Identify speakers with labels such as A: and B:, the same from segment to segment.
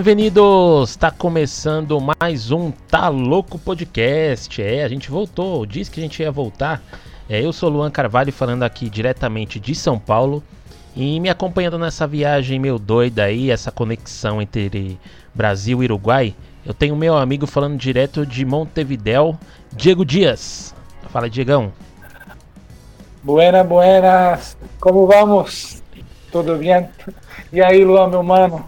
A: Bem-vindos! Está começando mais um Tá Louco Podcast. É, a gente voltou, disse que a gente ia voltar. É, eu sou Luan Carvalho falando aqui diretamente de São Paulo e me acompanhando nessa viagem meio doida aí, essa conexão entre Brasil e Uruguai. Eu tenho meu amigo falando direto de Montevidéu, Diego Dias. Fala, Diegão.
B: Buenas, buenas. Como vamos? Tudo bem? E aí, Luan, meu mano?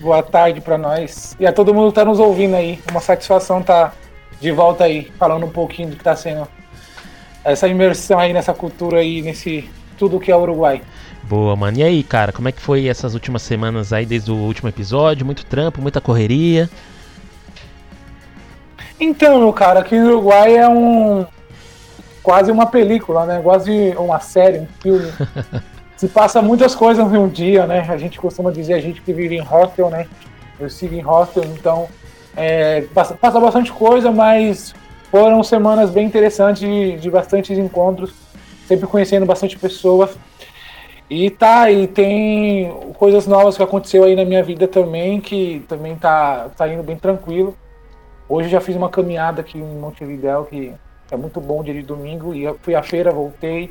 B: Boa tarde para nós. E a todo mundo que tá nos ouvindo aí. Uma satisfação tá de volta aí, falando um pouquinho do que tá sendo essa imersão aí nessa cultura aí, nesse tudo que é Uruguai.
A: Boa, mano. E aí, cara, como é que foi essas últimas semanas aí desde o último episódio? Muito trampo, muita correria?
B: Então, meu cara, aqui no Uruguai é um quase uma película, né? Quase uma série, um filme. se passa muitas coisas em um dia, né? A gente costuma dizer, a gente que vive em hostel, né? Eu sigo em hostel, então é, passa, passa, bastante coisa, mas foram semanas bem interessantes de, de bastantes encontros, sempre conhecendo bastante pessoas. E tá, e tem coisas novas que aconteceu aí na minha vida também, que também tá, tá indo bem tranquilo. Hoje já fiz uma caminhada aqui em Montevidéu, que é muito bom dia de domingo, e fui à feira, voltei.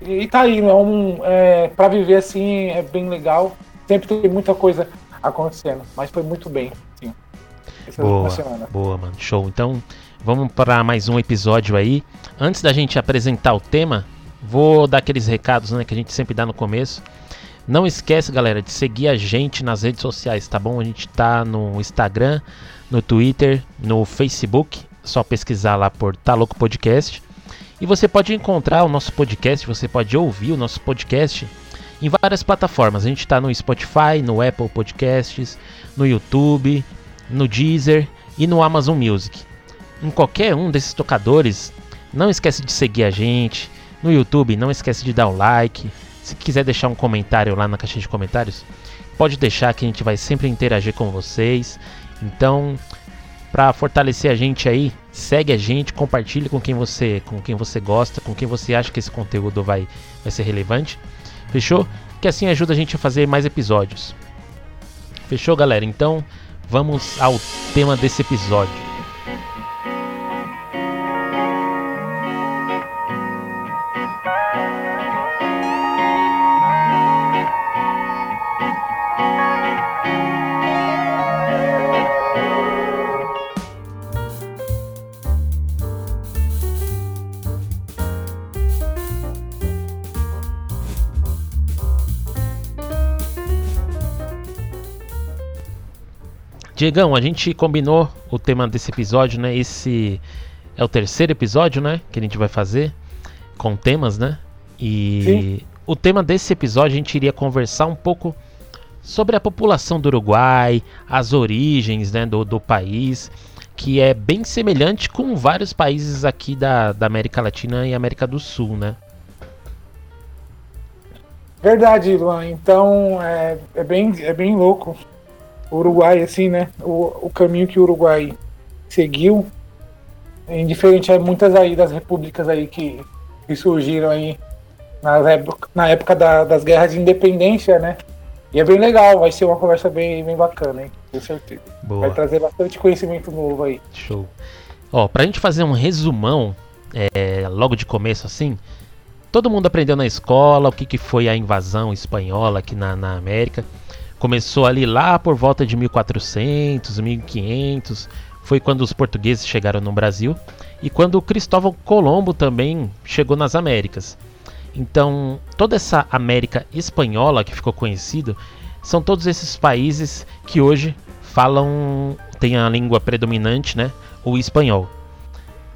B: E, tá aí, é um, é, para viver assim é bem legal. Sempre tem muita coisa acontecendo, mas foi muito bem, sim.
A: Essa boa, boa, mano. Show. Então, vamos para mais um episódio aí. Antes da gente apresentar o tema, vou dar aqueles recados né, que a gente sempre dá no começo. Não esquece, galera, de seguir a gente nas redes sociais, tá bom? A gente tá no Instagram, no Twitter, no Facebook. Só pesquisar lá por Tá Louco Podcast. E você pode encontrar o nosso podcast, você pode ouvir o nosso podcast em várias plataformas. A gente está no Spotify, no Apple Podcasts, no YouTube, no Deezer e no Amazon Music. Em qualquer um desses tocadores, não esquece de seguir a gente. No YouTube, não esquece de dar o like. Se quiser deixar um comentário lá na caixinha de comentários, pode deixar que a gente vai sempre interagir com vocês. Então, para fortalecer a gente aí, segue a gente, compartilhe com quem você, com quem você gosta, com quem você acha que esse conteúdo vai, vai ser relevante. Fechou? Que assim ajuda a gente a fazer mais episódios. Fechou, galera? Então, vamos ao tema desse episódio. Diegão, a gente combinou o tema desse episódio, né? Esse é o terceiro episódio, né? Que a gente vai fazer com temas, né? E Sim. o tema desse episódio a gente iria conversar um pouco sobre a população do Uruguai, as origens né, do, do país, que é bem semelhante com vários países aqui da, da América Latina e América do Sul, né?
B: Verdade, Luan. Então é, é, bem, é bem louco Uruguai, assim, né? O, o caminho que o Uruguai seguiu, indiferente a muitas aí das repúblicas aí que, que surgiram aí nas época, na época da, das guerras de independência, né? E é bem legal, vai ser uma conversa bem, bem bacana, hein? Com certeza. Boa. Vai trazer bastante conhecimento novo aí.
A: Show. Ó, pra gente fazer um resumão, é, logo de começo assim, todo mundo aprendeu na escola o que, que foi a invasão espanhola aqui na, na América. Começou ali lá por volta de 1400, 1500, foi quando os portugueses chegaram no Brasil e quando Cristóvão Colombo também chegou nas Américas. Então, toda essa América espanhola que ficou conhecido são todos esses países que hoje falam, têm a língua predominante, né, o espanhol.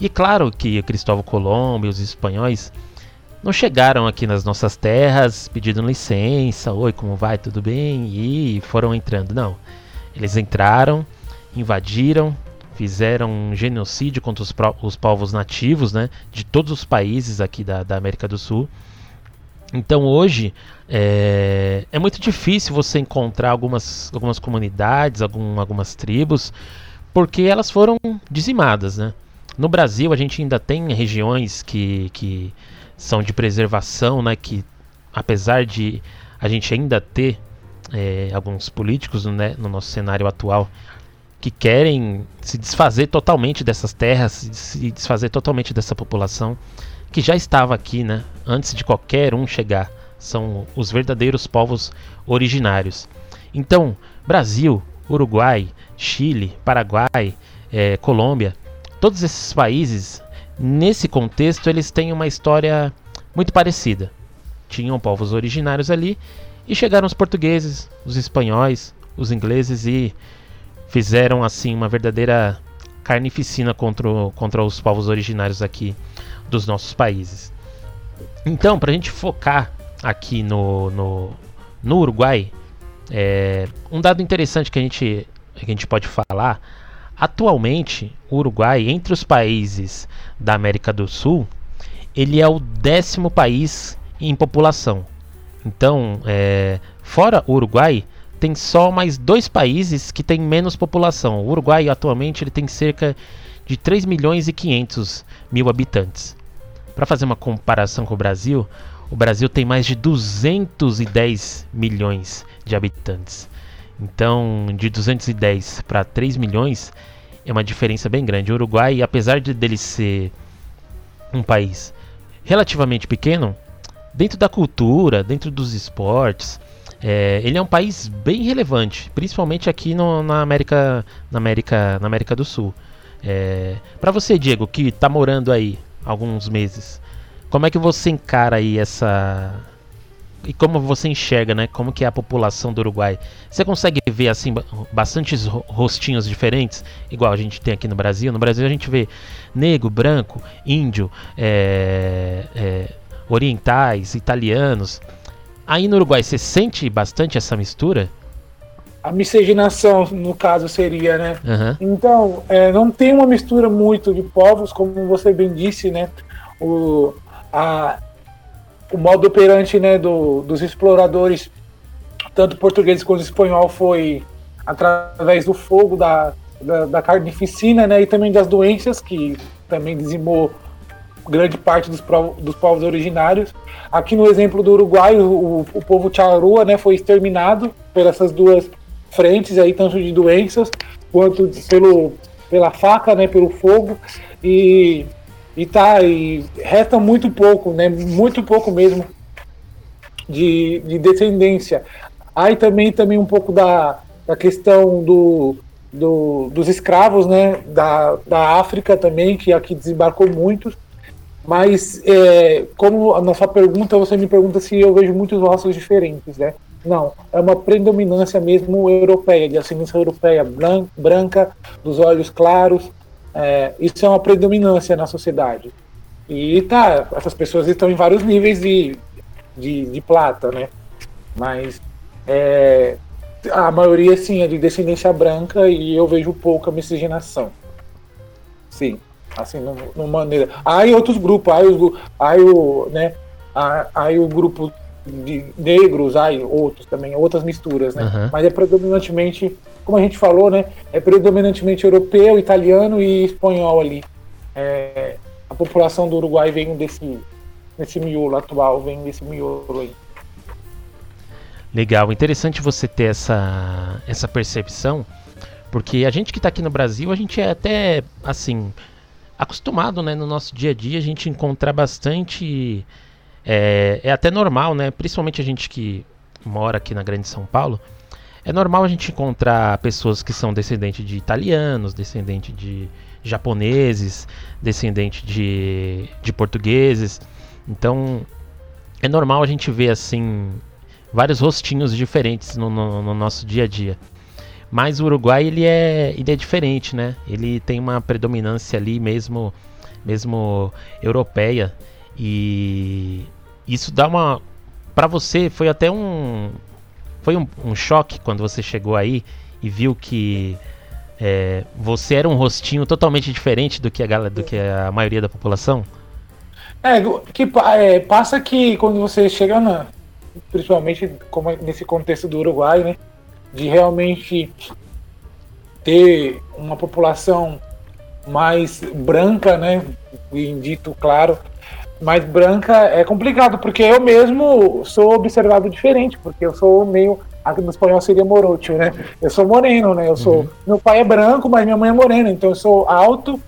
A: E claro que Cristóvão Colombo e os espanhóis não chegaram aqui nas nossas terras pedindo licença, oi, como vai, tudo bem? E foram entrando. Não. Eles entraram, invadiram, fizeram um genocídio contra os, os povos nativos né, de todos os países aqui da, da América do Sul. Então hoje é, é, muito difícil você encontrar algumas, algumas comunidades, algum, algumas tribos, porque elas foram dizimadas. Né? No Brasil a gente ainda tem regiões que, que são de preservação, né, que apesar de a gente ainda ter é, alguns políticos né, no nosso cenário atual que querem se desfazer totalmente dessas terras, se desfazer totalmente dessa população que já estava aqui, né, antes de qualquer um chegar. São os verdadeiros povos originários. Então, Brasil, Uruguai, Chile, Paraguai, é, Colômbia, todos esses países, nesse contexto, eles têm uma história muito parecida. Tinham povos originários ali e chegaram os portugueses, os espanhóis, os ingleses e fizeram assim uma verdadeira carnificina contra, contra os povos originários aqui dos nossos países. Então, para a gente focar aqui no, no, no Uruguai, é, um dado interessante que a, gente, que a gente pode falar: atualmente, o Uruguai, entre os países da América do Sul, ele é o décimo país em população. Então, é, fora o Uruguai, tem só mais dois países que têm menos população. O Uruguai atualmente ele tem cerca de 3 milhões e 500 mil habitantes. Para fazer uma comparação com o Brasil, o Brasil tem mais de 210 milhões de habitantes. Então, de 210 para 3 milhões é uma diferença bem grande. O Uruguai, apesar de dele ser um país relativamente pequeno, dentro da cultura, dentro dos esportes, é, ele é um país bem relevante, principalmente aqui no, na América, na América, na América do Sul. É, para você, Diego, que está morando aí alguns meses, como é que você encara aí essa e como você enxerga, né? Como que é a população do Uruguai? Você consegue ver assim bastantes rostinhos diferentes, igual a gente tem aqui no Brasil. No Brasil a gente vê negro, branco, índio, é, é, orientais, italianos. Aí no Uruguai, você sente bastante essa mistura?
B: A miscigenação, no caso, seria, né? Uhum. Então, é, não tem uma mistura muito de povos, como você bem disse, né? O, a, o modo operante né, do, dos exploradores, tanto português quanto espanhol, foi através do fogo, da, da, da carnificina né, e também das doenças, que também dizimou grande parte dos, dos povos originários. Aqui no exemplo do Uruguai, o, o povo charrua né, foi exterminado por essas duas frentes aí, tanto de doenças quanto pelo, pela faca, né, pelo fogo. E, e tá, e resta muito pouco, né, muito pouco mesmo de, de descendência. Aí também, também um pouco da, da questão do, do, dos escravos né, da, da África também, que aqui desembarcou muitos. Mas, é, como na sua pergunta, você me pergunta se eu vejo muitos rostos diferentes, né? Não, é uma predominância mesmo europeia, de ascendência europeia, branca, dos olhos claros. É, isso é uma predominância na sociedade. E tá, essas pessoas estão em vários níveis de, de, de plata, né? Mas é, a maioria, sim, é de descendência branca e eu vejo pouca miscigenação. Sim. Assim, numa maneira. Aí outros grupos, aí, os, aí o, né, aí o grupo de negros, aí outros também, outras misturas, né? Uhum. Mas é predominantemente, como a gente falou, né? É predominantemente europeu, italiano e espanhol ali. É, a população do Uruguai vem desse, desse miolo atual, vem desse miolo aí.
A: Legal, interessante você ter essa, essa percepção, porque a gente que está aqui no Brasil, a gente é até assim acostumado, né, no nosso dia a dia a gente encontrar bastante é, é, até normal, né, principalmente a gente que mora aqui na Grande São Paulo, é normal a gente encontrar pessoas que são descendentes de italianos, descendentes de japoneses, descendentes de, de portugueses. Então é normal a gente ver assim vários rostinhos diferentes no, no, no nosso dia a dia. Mas o Uruguai ele é, ele é diferente, né? Ele tem uma predominância ali mesmo, mesmo europeia e isso dá uma para você foi até um foi um, um, choque quando você chegou aí e viu que é, você era um rostinho totalmente diferente do que a do que a maioria da população.
B: É, que é, passa que quando você chega na, principalmente como nesse contexto do Uruguai, né? de realmente ter uma população mais branca, né? Dito claro, mais branca é complicado, porque eu mesmo sou observado diferente, porque eu sou meio aqui no espanhol seria morocho, né? Eu sou moreno, né? Eu sou. Uhum. Meu pai é branco, mas minha mãe é morena, então eu sou alto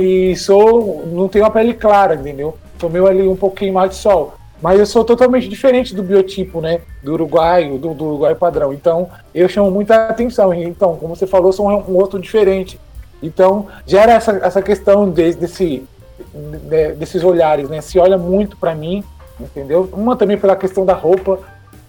B: e sou. não tenho a pele clara, entendeu? Sou meio ali um pouquinho mais de sol. Mas eu sou totalmente diferente do biotipo, né? Do uruguaio, do, do uruguaio padrão. Então, eu chamo muita atenção. Então, como você falou, sou um, um outro diferente. Então, gera essa, essa questão de, desse, de, desses olhares, né? Se olha muito para mim, entendeu? Uma também pela questão da roupa,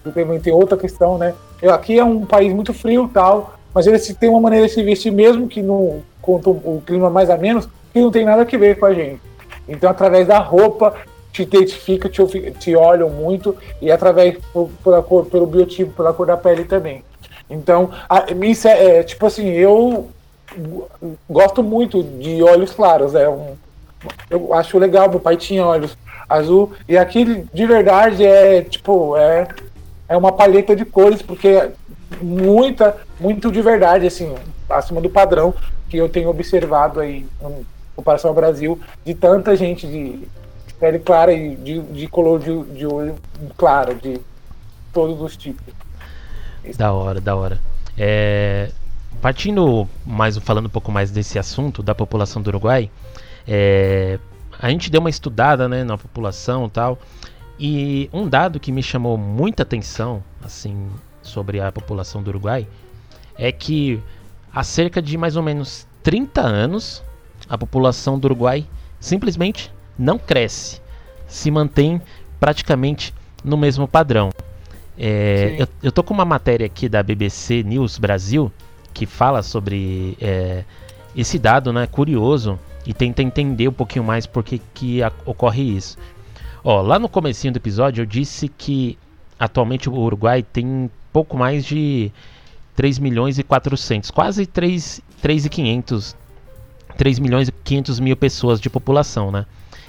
B: também tem outra questão, né? Eu, aqui é um país muito frio tal, mas eles têm uma maneira de se vestir, mesmo que no, com o clima mais a menos, que não tem nada a ver com a gente. Então, através da roupa, te identifica, te, te olham muito, e através pela cor, pelo biotipo, pela cor da pele também. Então, a, isso é, é, tipo assim, eu gosto muito de olhos claros, é um, eu acho legal, meu pai tinha olhos azul, e aqui de verdade é tipo, é, é uma paleta de cores, porque muita, muito de verdade, assim, acima do padrão que eu tenho observado aí em comparação ao Brasil, de tanta gente de pele clara e de, de color de, de olho claro, de todos os tipos.
A: Da hora, da hora. É, partindo mais, falando um pouco mais desse assunto da população do Uruguai, é, a gente deu uma estudada né, na população e tal, e um dado que me chamou muita atenção, assim, sobre a população do Uruguai, é que há cerca de mais ou menos 30 anos, a população do Uruguai simplesmente não cresce, se mantém praticamente no mesmo padrão. É, eu, eu tô com uma matéria aqui da BBC News Brasil que fala sobre é, esse dado, né, curioso, e tenta entender um pouquinho mais por que, que ocorre isso. Ó, lá no comecinho do episódio eu disse que atualmente o Uruguai tem pouco mais de 3 milhões e 400, quase 3, 3 e 500, 3 milhões e 500 mil pessoas de população, né?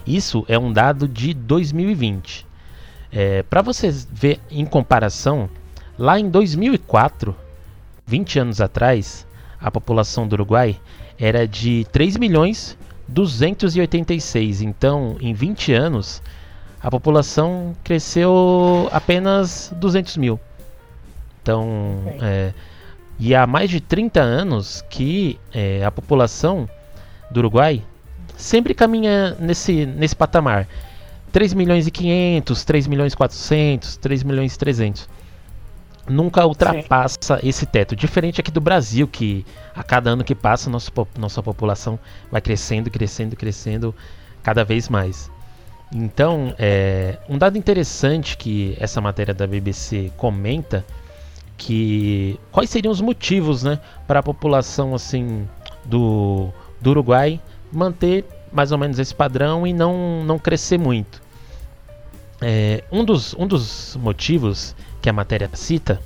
A: Isso é um dado de 2020. É, Para vocês ver em comparação, lá em 2004, 20 anos atrás, a população do Uruguai era de 3 milhões 286. Então, em 20 anos, a população cresceu apenas 200 mil. Então, é, e há mais de 30 anos que é, a população do Uruguai sempre caminha nesse, nesse patamar. 3 milhões e 500, 3 milhões e 400, 3 milhões e 300. Nunca ultrapassa Sim. esse teto. Diferente aqui do Brasil, que a cada ano que passa, nossa, nossa população vai crescendo, crescendo, crescendo cada vez mais. Então, é, um dado interessante que essa matéria da BBC comenta que quais seriam os motivos, né, para a população assim do, do Uruguai manter mais ou menos esse padrão e não, não crescer muito. É, um, dos, um dos motivos que a matéria cita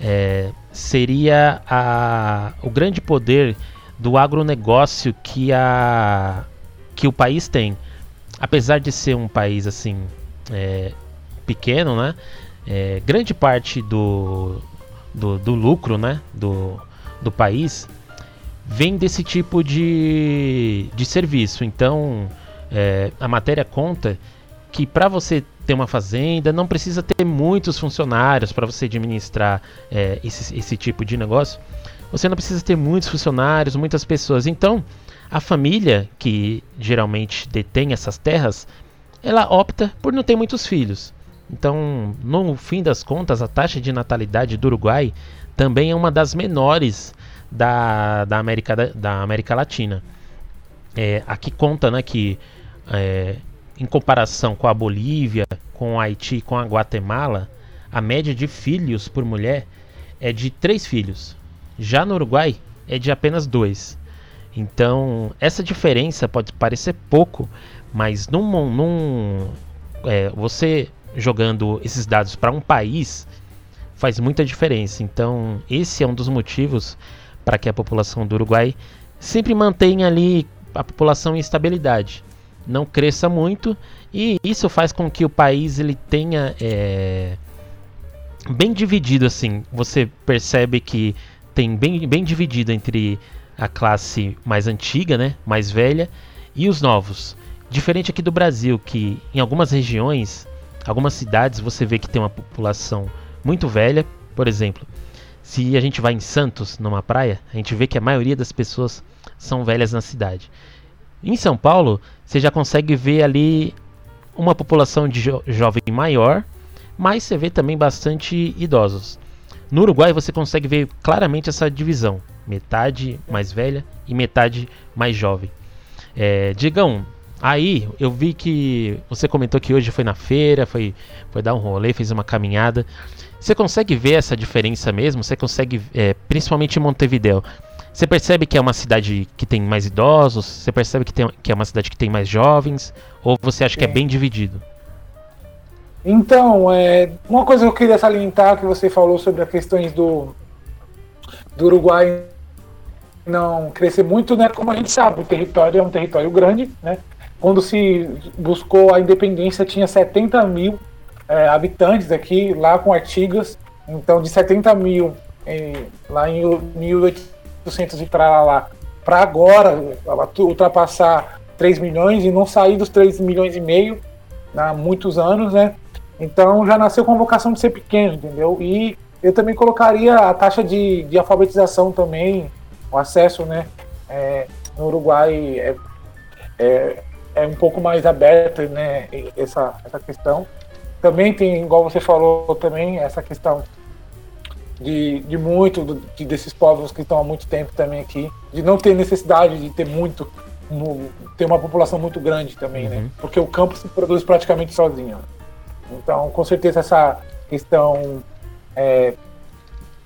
A: é, seria a, o grande poder do agronegócio que, a, que o país tem. Apesar de ser um país assim é, pequeno, né, é, grande parte do, do, do lucro né, do, do país vem desse tipo de, de serviço. Então, é, a matéria conta que para você ter uma fazenda não precisa ter muitos funcionários para você administrar é, esse, esse tipo de negócio. Você não precisa ter muitos funcionários, muitas pessoas. Então, a família que geralmente detém essas terras, ela opta por não ter muitos filhos. Então, no fim das contas, a taxa de natalidade do Uruguai também é uma das menores da, da, América, da, América Latina. É, aqui conta né, que, é, em comparação com a Bolívia, com o Haiti com a Guatemala, a média de filhos por mulher é de três filhos. Já no Uruguai é de apenas dois. Então, essa diferença pode parecer pouco, mas num, num é, você jogando esses dados para um país faz muita diferença. Então, esse é um dos motivos para que a população do Uruguai sempre mantenha ali a população em estabilidade, não cresça muito e isso faz com que o país ele tenha é, bem dividido assim. Você percebe que tem bem, bem dividido entre a classe mais antiga, né, mais velha, e os novos. Diferente aqui do Brasil, que em algumas regiões, algumas cidades, você vê que tem uma população muito velha, por exemplo, Se a gente vai em Santos, numa praia, a gente vê que a maioria das pessoas são velhas na cidade. Em São Paulo, você já consegue ver ali uma população de jo jovem maior, mas você vê também bastante idosos. No Uruguai você consegue ver claramente essa divisão: metade mais velha e metade mais jovem. É, Digão, aí eu vi que você comentou que hoje foi na feira, foi, foi dar um rolê, fez uma caminhada. Você consegue ver essa diferença mesmo? Você consegue, é, principalmente em Montevideo, você percebe que é uma cidade que tem mais idosos? Você percebe que, tem, que é uma cidade que tem mais jovens? Ou você acha que é, é bem dividido?
B: Então, é, uma coisa que eu queria salientar que você falou sobre as questões do, do Uruguai não crescer muito, né? Como a gente sabe, o território é um território grande, né? Quando se buscou a independência, tinha 70 mil é, habitantes aqui, lá com Artigas. Então, de 70 mil é, lá em 1800 e para lá, para agora ultrapassar 3 milhões e não sair dos 3 milhões e meio há muitos anos, né? Então já nasceu com a vocação de ser pequeno, entendeu? E eu também colocaria a taxa de, de alfabetização também, o acesso, né? É, no Uruguai é, é, é, um pouco mais aberta, né? Essa, essa questão. Também tem, igual você falou, também essa questão de, de muito do, de, desses povos que estão há muito tempo também aqui, de não ter necessidade de ter muito, no, ter uma população muito grande também, né? uhum. né? Porque o campo se produz praticamente sozinho. Então, com certeza, essa questão, é,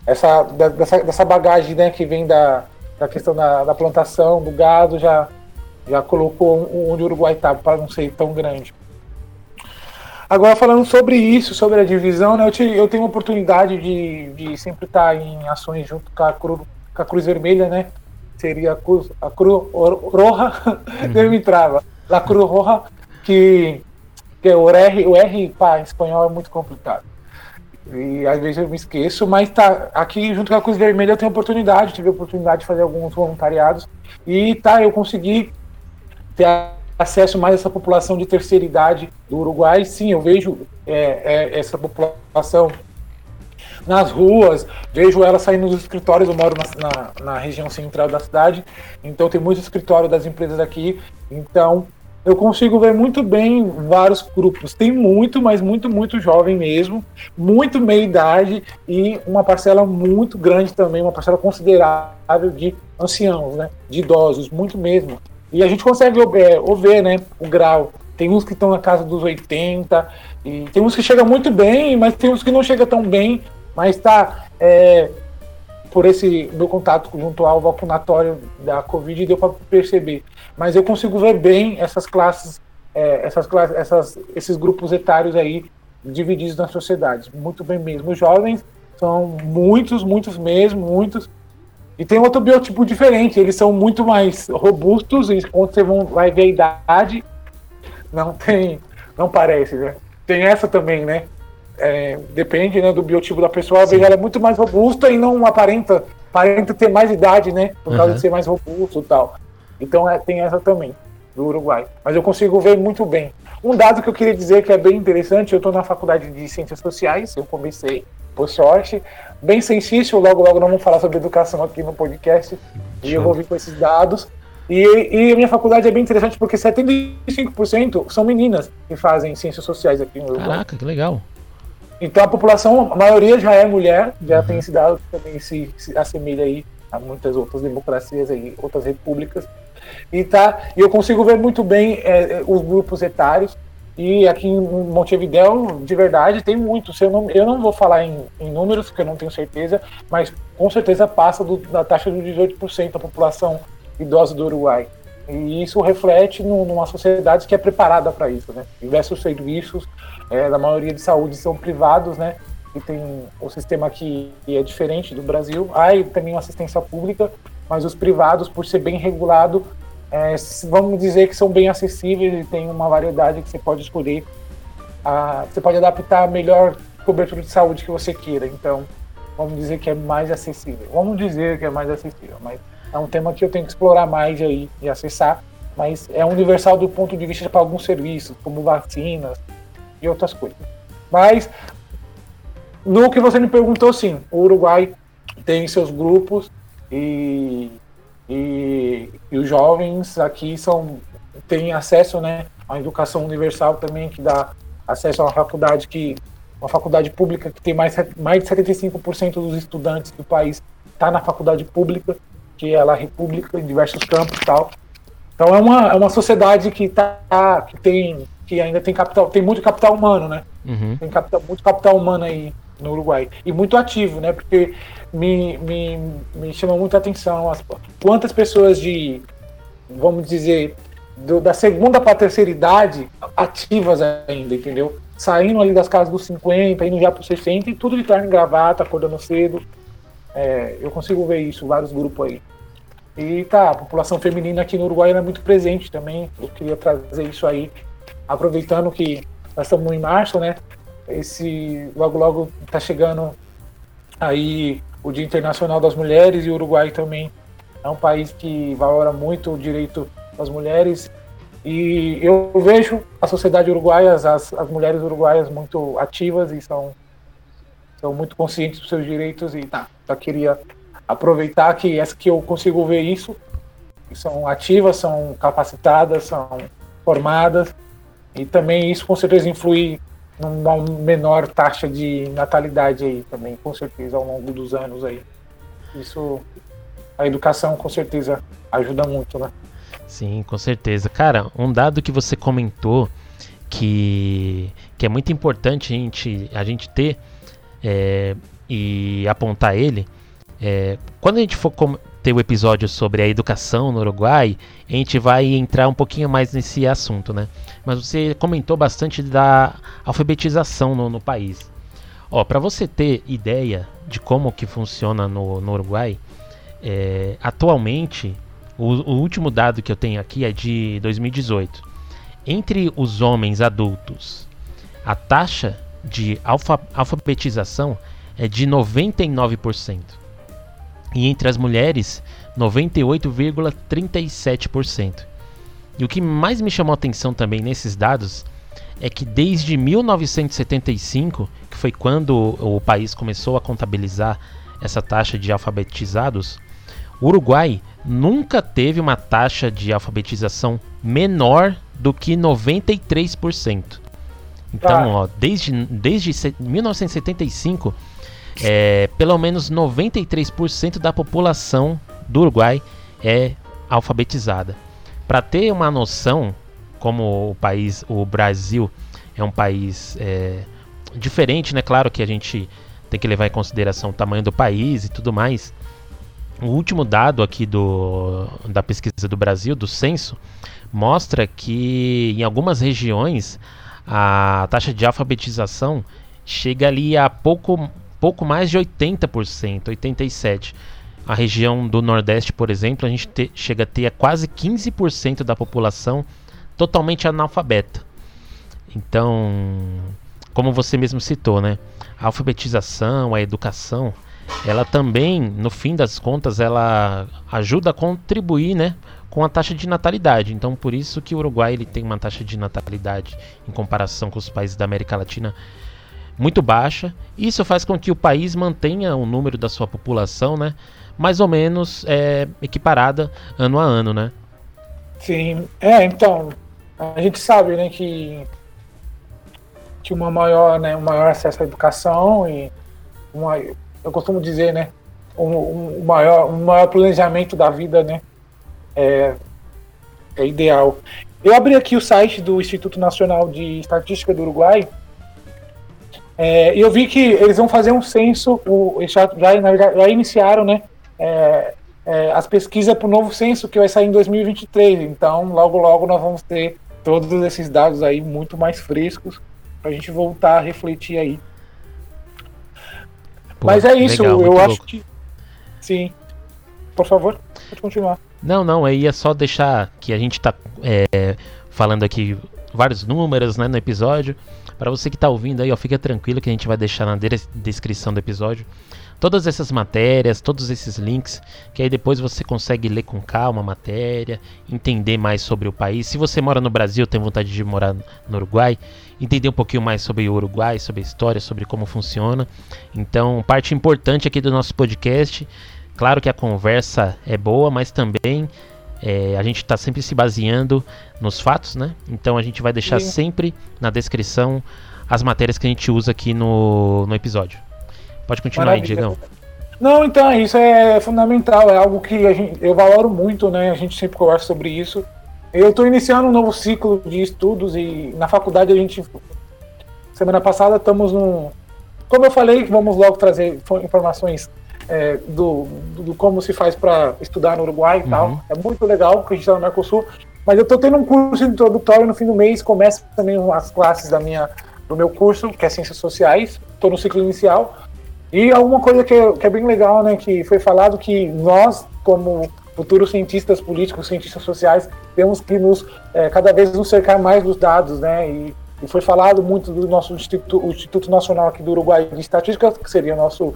B: essa, dessa, dessa bagagem né, que vem da, da questão da, da plantação, do gado, já, já colocou onde o Uruguai está, para não ser tão grande. Agora, falando sobre isso, sobre a divisão, né, eu, te, eu tenho a oportunidade de, de sempre estar em ações junto com a, Cru, com a Cruz Vermelha, né? Seria a Cruz, a Cruz Roja, uhum. me trava. A Cruz Roja, que porque o R, o R pá, em espanhol é muito complicado. E às vezes eu me esqueço, mas tá aqui junto com a Cruz Vermelha eu tenho oportunidade, tive a oportunidade de fazer alguns voluntariados e tá, eu consegui ter acesso mais essa população de terceira idade do Uruguai. Sim, eu vejo é, é, essa população nas ruas, vejo ela saindo dos escritórios. Eu moro na, na, na região central da cidade, então tem muitos escritórios das empresas aqui. Então eu consigo ver muito bem vários grupos. Tem muito, mas muito, muito jovem mesmo, muito meia idade e uma parcela muito grande também, uma parcela considerável de anciãos, né? De idosos, muito mesmo. E a gente consegue é, ver, né? O grau. Tem uns que estão na casa dos 80, e tem uns que chegam muito bem, mas tem uns que não chegam tão bem, mas tá. É, por esse meu contato junto ao vacunatório da Covid, deu para perceber. Mas eu consigo ver bem essas classes, é, essas classes, essas, esses grupos etários aí divididos na sociedade. Muito bem mesmo. Os jovens são muitos, muitos mesmo, muitos. E tem outro biotipo diferente, eles são muito mais robustos, e quando você vai ver a idade, não tem, não parece, né? Tem essa também, né? é, depende né, do biotipo da pessoa, às vezes ela é muito mais robusta e não aparenta, aparenta ter mais idade, né? Por causa uhum. de ser mais robusto e tal. Então é, tem essa também, do Uruguai. Mas eu consigo ver muito bem. Um dado que eu queria dizer que é bem interessante, eu estou na faculdade de Ciências Sociais, eu comecei, por sorte, bem sensível, logo logo não vamos falar sobre educação aqui no podcast, e eu vou vir com esses dados. E, e, a minha faculdade é bem interessante porque 75% são meninas que fazem ciências sociais aqui no Uruguai.
A: Caraca, que legal.
B: Então a população, a maioria já é mulher, já uhum. tem esse dado que também se, se assemelha aí a muitas outras democracias aí, outras repúblicas. E tá, e eu consigo ver muito bem é, é os grupos etários. E aqui em Montevideo, de verdade, tem muitos. Eu não, eu não vou falar em, em números, porque eu não tenho certeza, mas com certeza passa do, da taxa de 18% da população idosa do Uruguai. E isso reflete no, numa sociedade que é preparada para isso, né? Diversos serviços, é, da maioria de saúde são privados, né? E tem o sistema aqui é diferente do Brasil. Há também uma assistência pública, mas os privados, por ser bem regulado, é, vamos dizer que são bem acessíveis e tem uma variedade que você pode escolher. A, você pode adaptar a melhor cobertura de saúde que você queira. Então, vamos dizer que é mais acessível. Vamos dizer que é mais acessível, mas é um tema que eu tenho que explorar mais aí e acessar. Mas é universal do ponto de vista para alguns serviços, como vacinas, e outras coisas. Mas, no que você me perguntou, sim, o Uruguai tem seus grupos e, e, e, os jovens aqui são têm acesso né, à educação universal também, que dá acesso a uma faculdade que uma faculdade pública que tem mais, mais de 75% dos estudantes do país está na faculdade pública, que é a República, em diversos campos e tal. Então é uma, é uma sociedade que tá, que tem, que ainda tem capital, tem muito capital humano, né? Uhum. Tem capital, muito capital humano aí no Uruguai. E muito ativo, né? Porque me, me, me chama muita atenção as, quantas pessoas de, vamos dizer, do, da segunda para terceira idade ativas ainda, entendeu? Saindo ali das casas dos 50, indo já para os 60 e tudo de terno e gravata, acordando cedo. É, eu consigo ver isso, vários grupos aí. E tá, a população feminina aqui no Uruguai é muito presente também. Eu queria trazer isso aí, aproveitando que nós estamos em março, né? Esse logo logo está chegando aí o Dia Internacional das Mulheres e o Uruguai também é um país que valora muito o direito das mulheres. E eu vejo a sociedade uruguaia, as, as mulheres uruguaias muito ativas e são, são muito conscientes dos seus direitos e tá, só queria aproveitar que essa que eu consigo ver isso, são ativas, são capacitadas, são formadas e também isso com certeza influi numa menor taxa de natalidade aí também, com certeza ao longo dos anos aí. Isso a educação com certeza ajuda muito, né?
A: Sim, com certeza. Cara, um dado que você comentou que, que é muito importante a gente, a gente ter é, e apontar ele é, quando a gente for ter o episódio sobre a educação no Uruguai, a gente vai entrar um pouquinho mais nesse assunto, né? Mas você comentou bastante da alfabetização no, no país. Ó, para você ter ideia de como que funciona no, no Uruguai, é, atualmente o, o último dado que eu tenho aqui é de 2018. Entre os homens adultos, a taxa de alfa, alfabetização é de 99% e entre as mulheres 98,37%. E o que mais me chamou a atenção também nesses dados é que desde 1975, que foi quando o país começou a contabilizar essa taxa de alfabetizados, o Uruguai nunca teve uma taxa de alfabetização menor do que 93%. Então, ah. ó, desde, desde 1975 é, pelo menos 93% da população do Uruguai é alfabetizada. Para ter uma noção, como o país, o Brasil é um país é, diferente, né? Claro que a gente tem que levar em consideração o tamanho do país e tudo mais. O último dado aqui do, da pesquisa do Brasil, do censo, mostra que em algumas regiões a taxa de alfabetização chega ali a pouco pouco mais de 80%, 87%. A região do Nordeste, por exemplo, a gente te, chega a ter quase 15% da população totalmente analfabeta. Então, como você mesmo citou, né? A alfabetização, a educação, ela também, no fim das contas, ela ajuda a contribuir, né, com a taxa de natalidade. Então, por isso que o Uruguai ele tem uma taxa de natalidade em comparação com os países da América Latina muito baixa. Isso faz com que o país mantenha o número da sua população, né, mais ou menos é, equiparada ano a ano, né?
B: Sim, é, então, a gente sabe, né, que, que uma maior, né, um maior acesso à educação e uma, eu costumo dizer, né, um, um, maior, um maior planejamento da vida, né, é, é ideal. Eu abri aqui o site do Instituto Nacional de Estatística do Uruguai, é, eu vi que eles vão fazer um censo, o, já, já, já iniciaram né, é, é, as pesquisas para o novo censo que vai sair em 2023. Então, logo, logo nós vamos ter todos esses dados aí muito mais frescos para a gente voltar a refletir aí. Pô, Mas é isso, legal, eu acho louco. que. Sim. Por favor, pode continuar.
A: Não, não, aí é só deixar que a gente está é, falando aqui vários números né, no episódio. Para você que está ouvindo aí, ó, fica tranquilo que a gente vai deixar na descrição do episódio todas essas matérias, todos esses links, que aí depois você consegue ler com calma a matéria, entender mais sobre o país. Se você mora no Brasil, tem vontade de morar no Uruguai, entender um pouquinho mais sobre o Uruguai, sobre a história, sobre como funciona. Então, parte importante aqui do nosso podcast. Claro que a conversa é boa, mas também é, a gente está sempre se baseando nos fatos, né? Então a gente vai deixar Sim. sempre na descrição as matérias que a gente usa aqui no, no episódio. Pode continuar Maravilha. aí, Diegão.
B: Não, então, isso é fundamental, é algo que gente, eu valoro muito, né? A gente sempre conversa sobre isso. Eu estou iniciando um novo ciclo de estudos e na faculdade a gente. Semana passada estamos num. Como eu falei, vamos logo trazer informações é, do, do, como se faz para estudar no Uruguai e uhum. tal. É muito legal, porque a gente está no Mercosul. Mas eu estou tendo um curso introdutório no fim do mês, começa também as classes da minha, do meu curso, que é Ciências Sociais. Estou no ciclo inicial. E alguma coisa que é, que é bem legal, né, que foi falado que nós, como futuros cientistas políticos, cientistas sociais, temos que nos é, cada vez nos cercar mais dos dados, né? E, e, foi falado muito do nosso instituto, o Instituto Nacional aqui do Uruguai de Estatística, que seria o nosso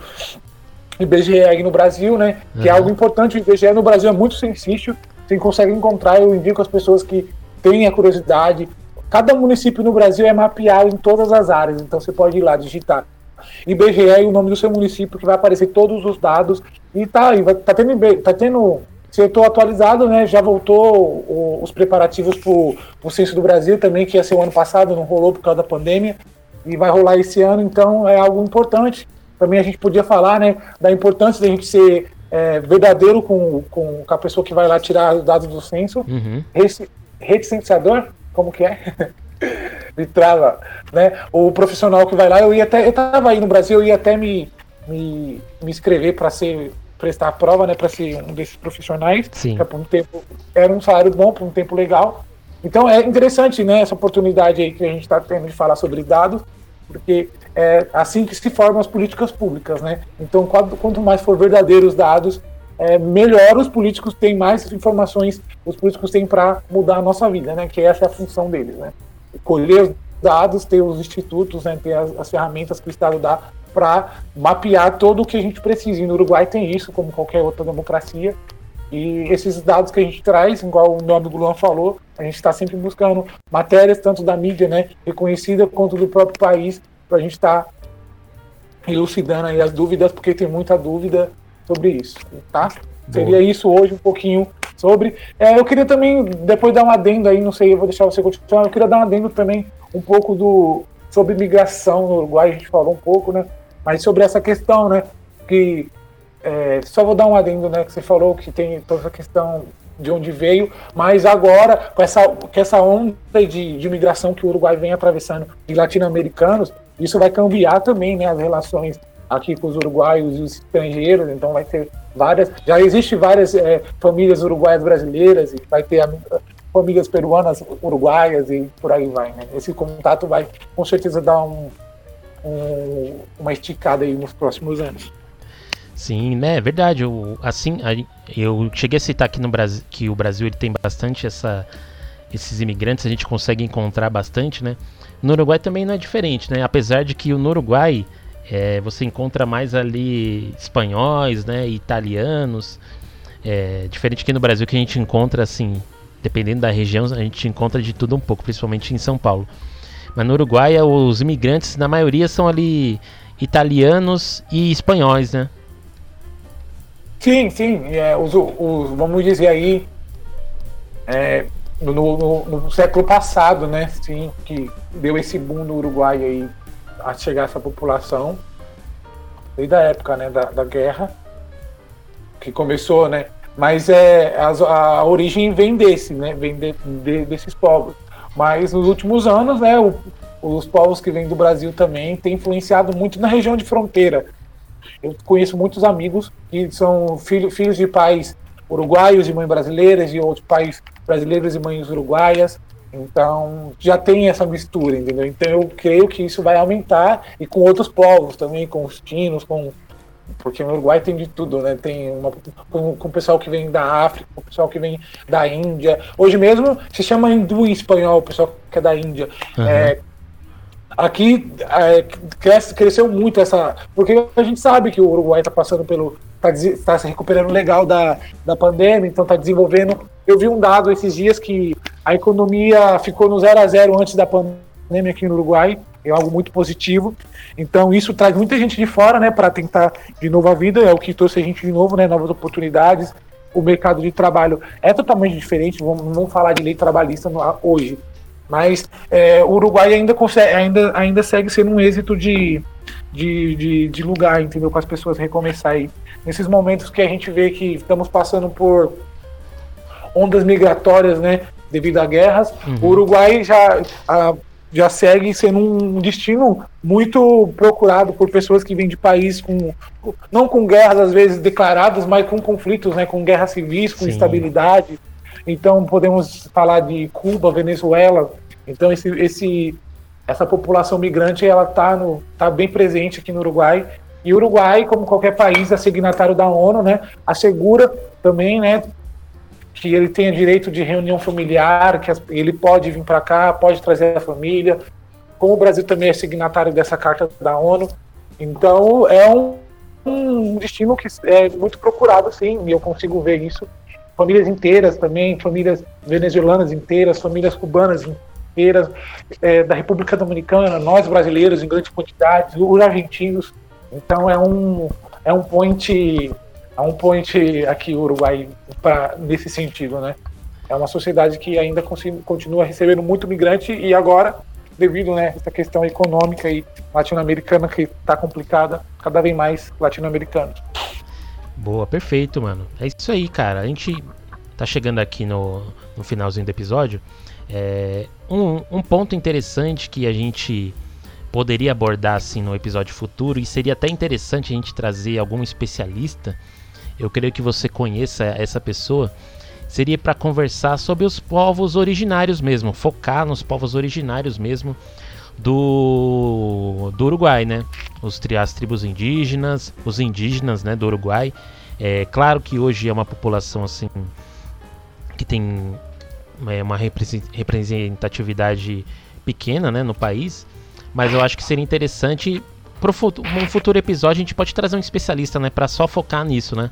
B: IBGE no Brasil, né? Que é uhum. é algo importante. O IBGE no Brasil é muito sensível. Você consegue encontrar, eu indico as pessoas que têm a curiosidade. Cada município no Brasil é mapeado em todas as áreas, então você pode ir lá digitar IBGE e o nome do seu município, que vai aparecer todos os dados. E tá, aí, tá tendo, tá tendo se eu estou atualizado, né? Já voltou o, os preparativos para o Censo do Brasil também, que ia ser o ano passado, não rolou por causa da pandemia, e vai rolar esse ano, então é algo importante também a gente podia falar né, da importância da gente ser é, verdadeiro com, com, com, a pessoa que vai lá tirar os dados do censo. Uhum. Recenseador, como que é? me trava, né? O profissional que vai lá, eu ia até, eu tava aí no Brasil, eu ia até me, me, me inscrever para ser prestar a prova, né, para ser um desses profissionais.
A: Sim.
B: Por um tempo era um salário bom, por um tempo legal. Então é interessante, né, essa oportunidade aí que a gente está tendo de falar sobre dados, porque é assim que se formam as políticas públicas, né? Então, quanto mais for verdadeiros os dados, é, melhor os políticos têm mais informações, os políticos têm para mudar a nossa vida, né? Que essa é a função deles, né? Colher os dados, ter os institutos, né? ter as, as ferramentas que o Estado dá para mapear todo o que a gente precisa. E no Uruguai tem isso, como qualquer outra democracia. E esses dados que a gente traz, igual o meu amigo Luan falou, a gente está sempre buscando matérias, tanto da mídia né, reconhecida, quanto do próprio país, para a gente estar tá elucidando aí as dúvidas, porque tem muita dúvida sobre isso, tá? Boa. Seria isso hoje um pouquinho sobre. É, eu queria também, depois dar um adendo aí, não sei, eu vou deixar você continuar, eu queria dar um adendo também um pouco do sobre migração no Uruguai, a gente falou um pouco, né? Mas sobre essa questão, né? Que é, só vou dar um adendo, né? Que você falou que tem toda essa questão de onde veio, mas agora, com essa, com essa onda de, de migração que o Uruguai vem atravessando de latino-americanos, isso vai cambiar também né, as relações aqui com os uruguaios e os estrangeiros, então vai ter várias, já existe várias é, famílias uruguaias brasileiras e vai ter famílias peruanas uruguaias e por aí vai, né? Esse contato vai com certeza dar um, um, uma esticada aí nos próximos anos.
A: Sim, né, é verdade. Eu, assim, eu cheguei a citar aqui no Brasil que o Brasil ele tem bastante essa, esses imigrantes, a gente consegue encontrar bastante, né? No Uruguai também não é diferente, né? Apesar de que no Uruguai é, você encontra mais ali espanhóis, né, italianos, é, diferente aqui no Brasil que a gente encontra assim, dependendo da região, a gente encontra de tudo um pouco, principalmente em São Paulo. Mas no Uruguai os imigrantes, na maioria, são ali italianos e espanhóis, né?
B: Sim, sim. É, os, os, vamos dizer aí, é, no, no, no, século passado, né? Sim, que deu esse boom no Uruguai aí a chegar essa população desde a época, né, da, da guerra que começou, né? Mas é a, a origem vem desse, né? Vem de, de, desses povos. Mas nos últimos anos, né, o, os povos que vêm do Brasil também têm influenciado muito na região de fronteira. Eu conheço muitos amigos que são filho, filhos de pais uruguaios e mães brasileiras e outros pais brasileiros e mães uruguaias. Então já tem essa mistura, entendeu? Então eu creio que isso vai aumentar e com outros povos também, com os tinos, com porque no Uruguai tem de tudo, né? Tem uma, com, com o pessoal que vem da África, com o pessoal que vem da Índia. Hoje mesmo se chama hindu em espanhol, o pessoal que é da Índia. Uhum. É, aqui é, cresce, cresceu muito essa. Porque a gente sabe que o Uruguai está passando pelo. está tá se recuperando legal da, da pandemia, então está desenvolvendo. Eu vi um dado esses dias que a economia ficou no zero a zero antes da pandemia aqui no Uruguai, é algo muito positivo. Então isso traz muita gente de fora, né, para tentar de novo a vida, é o que trouxe a gente de novo, né, novas oportunidades. O mercado de trabalho é totalmente diferente, vamos, vamos falar de lei trabalhista no, hoje, mas é, o Uruguai ainda, consegue, ainda, ainda segue sendo um êxito de, de, de, de lugar, entendeu? Com as pessoas recomeçar aí. Nesses momentos que a gente vê que estamos passando por ondas migratórias, né? Devido a guerras, uhum. o Uruguai já, a, já segue sendo um destino muito procurado por pessoas que vêm de países com não com guerras às vezes declaradas, mas com conflitos, né, com guerras civis, com Sim. instabilidade. Então podemos falar de Cuba, Venezuela. Então esse, esse essa população migrante ela está tá bem presente aqui no Uruguai. E o Uruguai, como qualquer país, é signatário da ONU, né, assegura também, né, que ele tenha direito de reunião familiar, que ele pode vir para cá, pode trazer a família. Como o Brasil também é signatário dessa carta da ONU, então é um, um destino que é muito procurado, sim, e eu consigo ver isso famílias inteiras também, famílias venezuelanas inteiras, famílias cubanas inteiras, é, da República Dominicana, nós brasileiros em grande quantidade, os argentinos. Então é um é um point é um point aqui Uruguai para nesse sentido, né? É uma sociedade que ainda continua recebendo muito migrante e agora devido né essa questão econômica e latino-americana que está complicada, cada vez mais latino-americanos.
A: Boa, perfeito, mano. É isso aí, cara. A gente tá chegando aqui no, no finalzinho do episódio. É, um, um ponto interessante que a gente poderia abordar assim no episódio futuro e seria até interessante a gente trazer algum especialista. Eu creio que você conheça essa pessoa. Seria para conversar sobre os povos originários mesmo, focar nos povos originários mesmo do, do Uruguai, né? Os, as tribos indígenas, os indígenas né, do Uruguai. É claro que hoje é uma população assim que tem é, uma representatividade pequena né, no país, mas eu acho que seria interessante para um futuro episódio a gente pode trazer um especialista, né, para só focar nisso, né?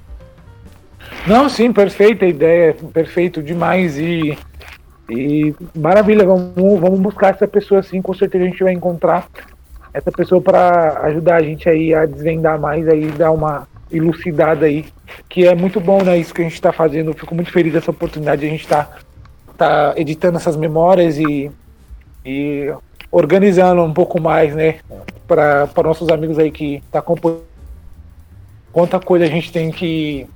B: Não, sim, perfeita ideia, perfeito demais e e maravilha, vamos, vamos buscar essa pessoa assim, com certeza a gente vai encontrar essa pessoa para ajudar a gente aí a desvendar mais aí, dar uma elucidada aí, que é muito bom, né, isso que a gente está fazendo, fico muito feliz dessa oportunidade, a gente está tá editando essas memórias e, e organizando um pouco mais, né, para nossos amigos aí que tá acompanhando quanta coisa a gente tem que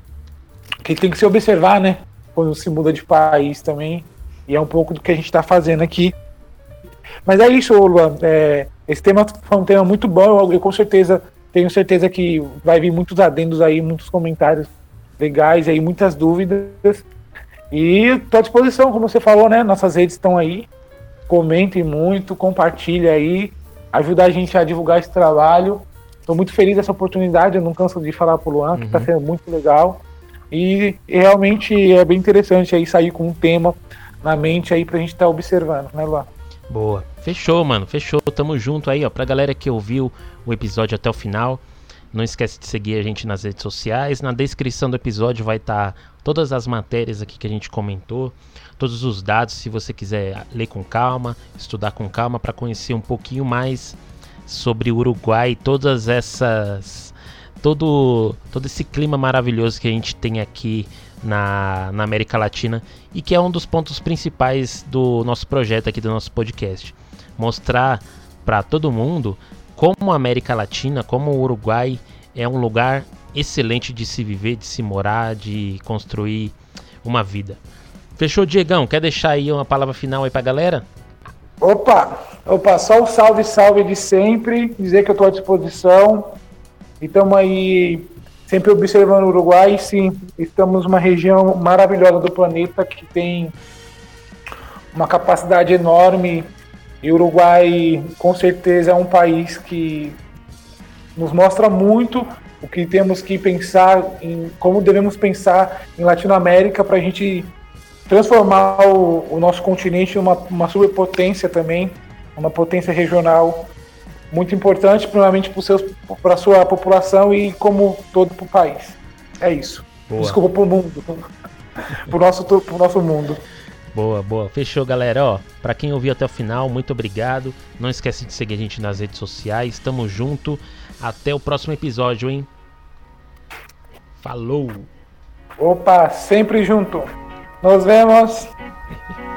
B: que tem que se observar, né, quando se muda de país também e é um pouco do que a gente está fazendo aqui. Mas é isso, Luan. É, esse tema foi um tema muito bom. Eu, eu, com certeza tenho certeza que vai vir muitos adendos aí, muitos comentários legais aí, muitas dúvidas. E estou à disposição, como você falou, né? Nossas redes estão aí. Comentem muito, compartilhe aí, ajuda a gente a divulgar esse trabalho. Estou muito feliz dessa oportunidade, eu não canso de falar pro Luan, que está uhum. sendo muito legal. E realmente é bem interessante aí sair com um tema na mente aí pra gente estar tá observando, né, Luan?
A: Boa. Fechou, mano. Fechou. Tamo junto aí, ó. Pra galera que ouviu o episódio até o final. Não esquece de seguir a gente nas redes sociais. Na descrição do episódio vai estar tá todas as matérias aqui que a gente comentou, todos os dados, se você quiser ler com calma, estudar com calma para conhecer um pouquinho mais sobre o Uruguai, todas essas todo todo esse clima maravilhoso que a gente tem aqui na, na América Latina e que é um dos pontos principais do nosso projeto aqui do nosso podcast. Mostrar para todo mundo como a América Latina, como o Uruguai é um lugar excelente de se viver, de se morar, de construir uma vida. Fechou, Diegão? Quer deixar aí uma palavra final aí pra galera?
B: Opa, opa, só o salve, salve de sempre, dizer que eu estou à disposição. E estamos aí sempre observando o Uruguai, sim, estamos numa região maravilhosa do planeta que tem uma capacidade enorme e o Uruguai com certeza é um país que nos mostra muito o que temos que pensar em como devemos pensar em Latinoamérica para a gente transformar o, o, nosso continente em uma, uma superpotência também, uma potência regional muito importante, primeiramente para a sua população e como todo para o país. É isso. Boa. Desculpa para o mundo. para o nosso, pro nosso mundo.
A: Boa, boa. Fechou, galera. Ó, para quem ouviu até o final, muito obrigado. Não esquece de seguir a gente nas redes sociais. Tamo junto. Até o próximo episódio, hein? Falou!
B: Opa, sempre junto. Nos vemos.